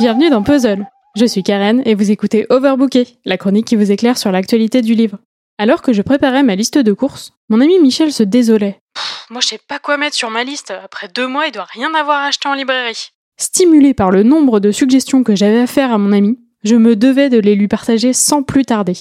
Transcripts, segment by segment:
Bienvenue dans Puzzle. Je suis Karen et vous écoutez Overbooké, la chronique qui vous éclaire sur l'actualité du livre. Alors que je préparais ma liste de courses, mon ami Michel se désolait. moi je sais pas quoi mettre sur ma liste. Après deux mois, il doit rien avoir acheté en librairie. Stimulé par le nombre de suggestions que j'avais à faire à mon ami, je me devais de les lui partager sans plus tarder.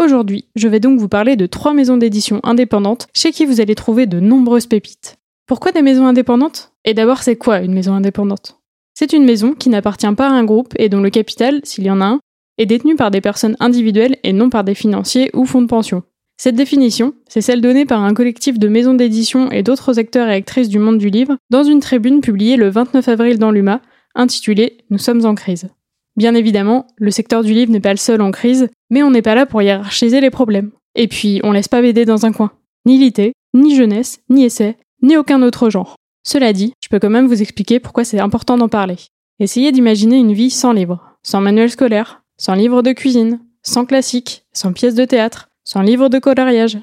Aujourd'hui, je vais donc vous parler de trois maisons d'édition indépendantes chez qui vous allez trouver de nombreuses pépites. Pourquoi des maisons indépendantes? Et d'abord, c'est quoi une maison indépendante? C'est une maison qui n'appartient pas à un groupe et dont le capital, s'il y en a un, est détenu par des personnes individuelles et non par des financiers ou fonds de pension. Cette définition, c'est celle donnée par un collectif de maisons d'édition et d'autres acteurs et actrices du monde du livre dans une tribune publiée le 29 avril dans l'UMA, intitulée Nous sommes en crise. Bien évidemment, le secteur du livre n'est pas le seul en crise, mais on n'est pas là pour hiérarchiser les problèmes. Et puis, on laisse pas BD dans un coin. Ni lité, ni jeunesse, ni essai, ni aucun autre genre. Cela dit, je peux quand même vous expliquer pourquoi c'est important d'en parler. Essayez d'imaginer une vie sans livres, sans manuel scolaire, sans livre de cuisine, sans classique, sans pièces de théâtre, sans livre de coloriage.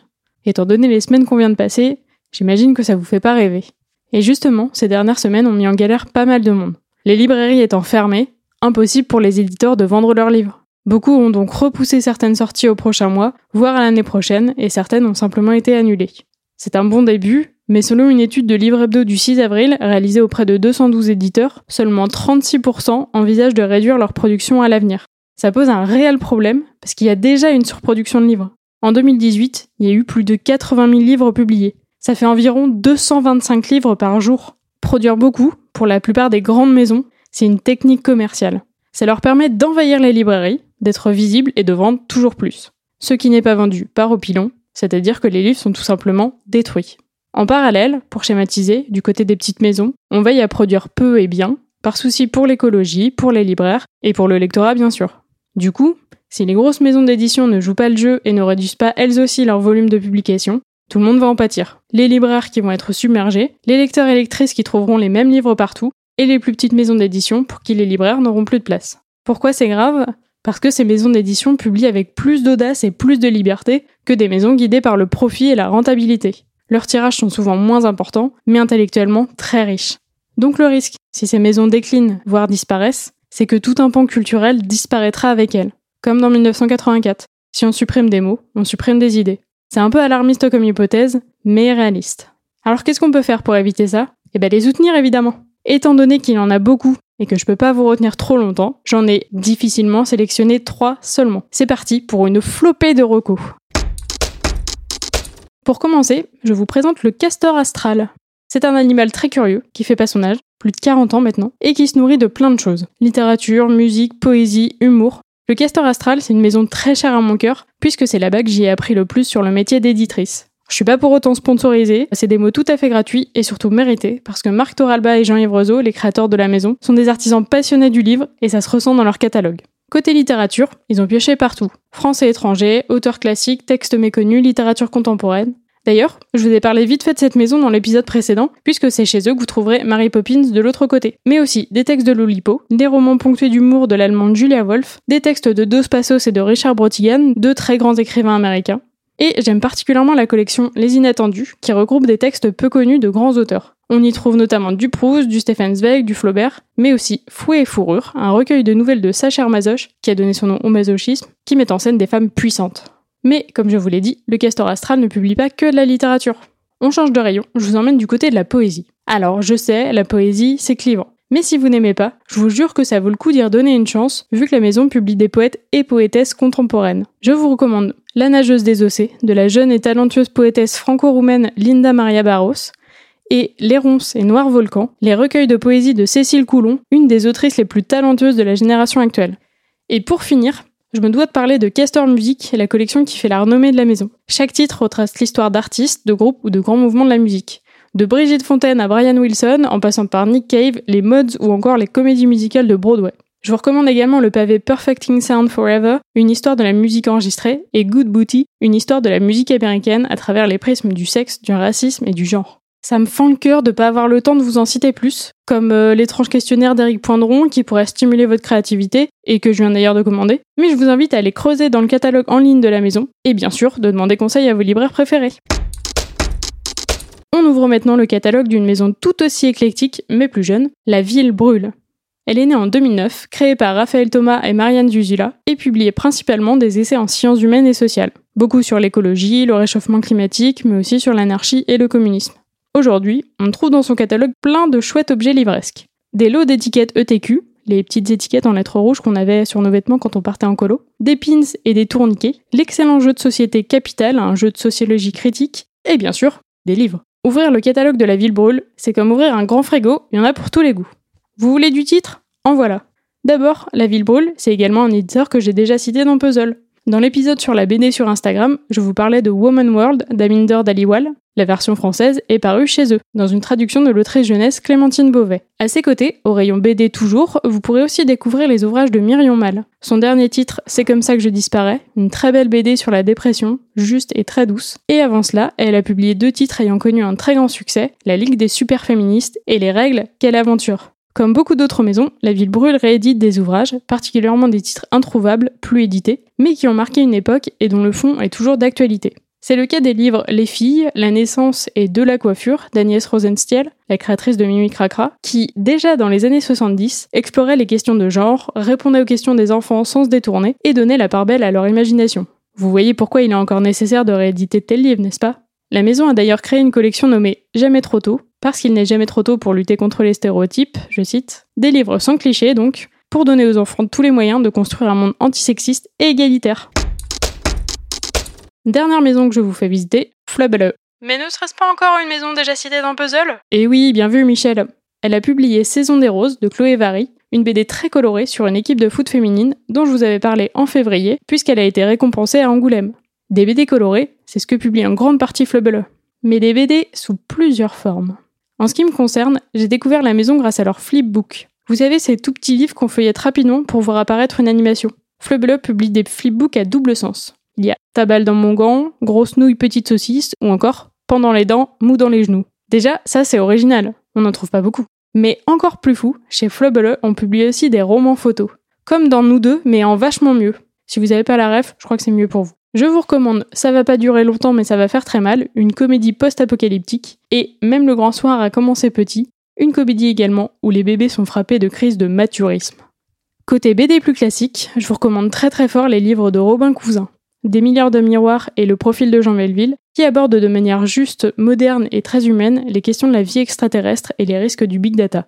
Étant donné les semaines qu'on vient de passer, j'imagine que ça vous fait pas rêver. Et justement, ces dernières semaines ont mis en galère pas mal de monde. Les librairies étant fermées, impossible pour les éditeurs de vendre leurs livres. Beaucoup ont donc repoussé certaines sorties au prochain mois, voire à l'année prochaine, et certaines ont simplement été annulées. C'est un bon début, mais selon une étude de Livre Hebdo du 6 avril, réalisée auprès de 212 éditeurs, seulement 36% envisagent de réduire leur production à l'avenir. Ça pose un réel problème, parce qu'il y a déjà une surproduction de livres. En 2018, il y a eu plus de 80 000 livres publiés. Ça fait environ 225 livres par jour. Produire beaucoup, pour la plupart des grandes maisons, c'est une technique commerciale. Ça leur permet d'envahir les librairies, d'être visibles et de vendre toujours plus. Ce qui n'est pas vendu part au pilon, c'est-à-dire que les livres sont tout simplement détruits. En parallèle, pour schématiser, du côté des petites maisons, on veille à produire peu et bien, par souci pour l'écologie, pour les libraires et pour le lectorat bien sûr. Du coup, si les grosses maisons d'édition ne jouent pas le jeu et ne réduisent pas elles aussi leur volume de publication, tout le monde va en pâtir. Les libraires qui vont être submergés, les lecteurs et lectrices qui trouveront les mêmes livres partout, et les plus petites maisons d'édition pour qui les libraires n'auront plus de place. Pourquoi c'est grave? Parce que ces maisons d'édition publient avec plus d'audace et plus de liberté que des maisons guidées par le profit et la rentabilité. Leurs tirages sont souvent moins importants, mais intellectuellement très riches. Donc le risque, si ces maisons déclinent, voire disparaissent, c'est que tout un pan culturel disparaîtra avec elles. Comme dans 1984. Si on supprime des mots, on supprime des idées. C'est un peu alarmiste comme hypothèse, mais réaliste. Alors qu'est-ce qu'on peut faire pour éviter ça? Eh bien les soutenir évidemment. Étant donné qu'il en a beaucoup et que je peux pas vous retenir trop longtemps, j'en ai difficilement sélectionné trois seulement. C'est parti pour une flopée de recos. Pour commencer, je vous présente le castor astral. C'est un animal très curieux, qui fait pas son âge, plus de 40 ans maintenant, et qui se nourrit de plein de choses. Littérature, musique, poésie, humour. Le castor astral, c'est une maison très chère à mon cœur, puisque c'est là-bas que j'y ai appris le plus sur le métier d'éditrice. Je suis pas pour autant sponsorisée, c'est des mots tout à fait gratuits et surtout mérités, parce que Marc Toralba et Jean-Yves les créateurs de la maison, sont des artisans passionnés du livre et ça se ressent dans leur catalogue. Côté littérature, ils ont pioché partout. Français étranger, auteurs classiques, textes méconnus, littérature contemporaine. D'ailleurs, je vous ai parlé vite fait de cette maison dans l'épisode précédent, puisque c'est chez eux que vous trouverez Mary Poppins de l'autre côté. Mais aussi des textes de Lolipo, des romans ponctués d'humour de l'allemande Julia Wolf, des textes de Dos Passos et de Richard Brotigan, deux très grands écrivains américains, et j'aime particulièrement la collection Les Inattendus, qui regroupe des textes peu connus de grands auteurs. On y trouve notamment du Proust, du Stephen Zweig, du Flaubert, mais aussi Fouet et Fourrure, un recueil de nouvelles de Sacher Masoch, qui a donné son nom au masochisme, qui met en scène des femmes puissantes. Mais, comme je vous l'ai dit, le Castor Astral ne publie pas que de la littérature. On change de rayon, je vous emmène du côté de la poésie. Alors, je sais, la poésie, c'est clivant. Mais si vous n'aimez pas, je vous jure que ça vaut le coup d'y redonner une chance, vu que la maison publie des poètes et poétesses contemporaines. Je vous recommande La nageuse des océes, de la jeune et talentueuse poétesse franco-roumaine Linda Maria Barros, et Les ronces et Noirs volcans, les recueils de poésie de Cécile Coulon, une des autrices les plus talentueuses de la génération actuelle. Et pour finir, je me dois de parler de Castor Music, la collection qui fait la renommée de la maison. Chaque titre retrace l'histoire d'artistes, de groupes ou de grands mouvements de la musique. De Brigitte Fontaine à Brian Wilson, en passant par Nick Cave, les mods ou encore les comédies musicales de Broadway. Je vous recommande également le pavé Perfecting Sound Forever, une histoire de la musique enregistrée, et Good Booty, une histoire de la musique américaine à travers les prismes du sexe, du racisme et du genre. Ça me fend le cœur de pas avoir le temps de vous en citer plus, comme euh, l'étrange questionnaire d'Éric Poindron qui pourrait stimuler votre créativité et que je viens d'ailleurs de commander. Mais je vous invite à aller creuser dans le catalogue en ligne de la maison et bien sûr de demander conseil à vos libraires préférés. On ouvre maintenant le catalogue d'une maison tout aussi éclectique, mais plus jeune, La Ville brûle. Elle est née en 2009, créée par Raphaël Thomas et Marianne Zuzula, et publiait principalement des essais en sciences humaines et sociales. Beaucoup sur l'écologie, le réchauffement climatique, mais aussi sur l'anarchie et le communisme. Aujourd'hui, on trouve dans son catalogue plein de chouettes objets livresques. Des lots d'étiquettes ETQ, les petites étiquettes en lettres rouges qu'on avait sur nos vêtements quand on partait en colo, des pins et des tourniquets, l'excellent jeu de société Capital, un jeu de sociologie critique, et bien sûr, des livres. Ouvrir le catalogue de la ville brûle, c'est comme ouvrir un grand frigo, il y en a pour tous les goûts. Vous voulez du titre? En voilà. D'abord, La Ville Brûle, c'est également un éditeur que j'ai déjà cité dans Puzzle. Dans l'épisode sur la BD sur Instagram, je vous parlais de Woman World d'Aminder Daliwal. La version française est parue chez eux, dans une traduction de l'autrice jeunesse Clémentine Beauvais. À ses côtés, au rayon BD toujours, vous pourrez aussi découvrir les ouvrages de Myrion Mal. Son dernier titre, C'est comme ça que je disparais, une très belle BD sur la dépression, juste et très douce. Et avant cela, elle a publié deux titres ayant connu un très grand succès, La Ligue des super féministes et Les règles, quelle aventure. Comme beaucoup d'autres maisons, la ville brûle réédite des ouvrages, particulièrement des titres introuvables, plus édités, mais qui ont marqué une époque et dont le fond est toujours d'actualité. C'est le cas des livres Les filles, La naissance et De la coiffure d'Agnès Rosenstiel, la créatrice de Mimi Cracra, qui, déjà dans les années 70, explorait les questions de genre, répondait aux questions des enfants sans se détourner et donnait la part belle à leur imagination. Vous voyez pourquoi il est encore nécessaire de rééditer tel livre, n'est-ce pas? La maison a d'ailleurs créé une collection nommée Jamais trop tôt, parce qu'il n'est jamais trop tôt pour lutter contre les stéréotypes, je cite, des livres sans clichés donc, pour donner aux enfants tous les moyens de construire un monde antisexiste et égalitaire. Dernière maison que je vous fais visiter, Flubble. Mais ne serait-ce pas encore une maison déjà citée dans Puzzle? Et oui, bien vu Michel. Elle a publié Saison des Roses de Chloé Vary, une BD très colorée sur une équipe de foot féminine dont je vous avais parlé en février, puisqu'elle a été récompensée à Angoulême. Des BD colorées, c'est ce que publie en grande partie Flubble. Mais des BD sous plusieurs formes. En ce qui me concerne, j'ai découvert la maison grâce à leur flipbook. Vous savez, ces tout petits livres qu'on feuillette rapidement pour voir apparaître une animation. Flubble publie des flipbooks à double sens. Il y a ta balle dans mon gant, grosse nouille, petite saucisse, ou encore pendant les dents, mou dans les genoux. Déjà, ça c'est original, on n'en trouve pas beaucoup. Mais encore plus fou, chez Flubble, on publie aussi des romans photos. Comme dans Nous deux, mais en vachement mieux. Si vous n'avez pas la ref, je crois que c'est mieux pour vous. Je vous recommande Ça va pas durer longtemps mais ça va faire très mal, une comédie post-apocalyptique, et Même le grand soir a commencé petit, une comédie également où les bébés sont frappés de crise de maturisme. Côté BD plus classique, je vous recommande très très fort les livres de Robin Cousin, Des milliards de miroirs et Le profil de Jean Melville, qui abordent de manière juste, moderne et très humaine les questions de la vie extraterrestre et les risques du big data.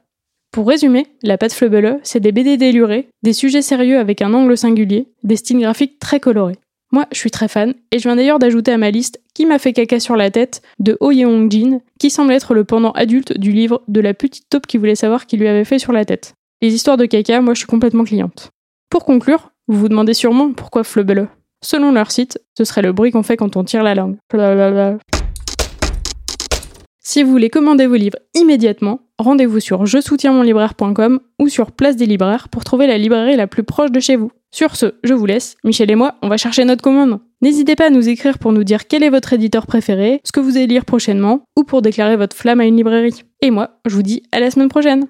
Pour résumer, La Patte Fleubeule, c'est des BD délurés, des sujets sérieux avec un angle singulier, des styles graphiques très colorés. Moi, je suis très fan, et je viens d'ailleurs d'ajouter à ma liste Qui m'a fait caca sur la tête de Oh Yeong Jin, qui semble être le pendant adulte du livre de la petite taupe qui voulait savoir qui lui avait fait sur la tête. Les histoires de caca, moi je suis complètement cliente. Pour conclure, vous vous demandez sûrement pourquoi Flubble. Selon leur site, ce serait le bruit qu'on fait quand on tire la langue. Si vous voulez commander vos livres immédiatement, rendez-vous sur je soutiens mon libraire.com ou sur Place des Libraires pour trouver la librairie la plus proche de chez vous. Sur ce, je vous laisse. Michel et moi, on va chercher notre commande. N'hésitez pas à nous écrire pour nous dire quel est votre éditeur préféré, ce que vous allez lire prochainement, ou pour déclarer votre flamme à une librairie. Et moi, je vous dis à la semaine prochaine.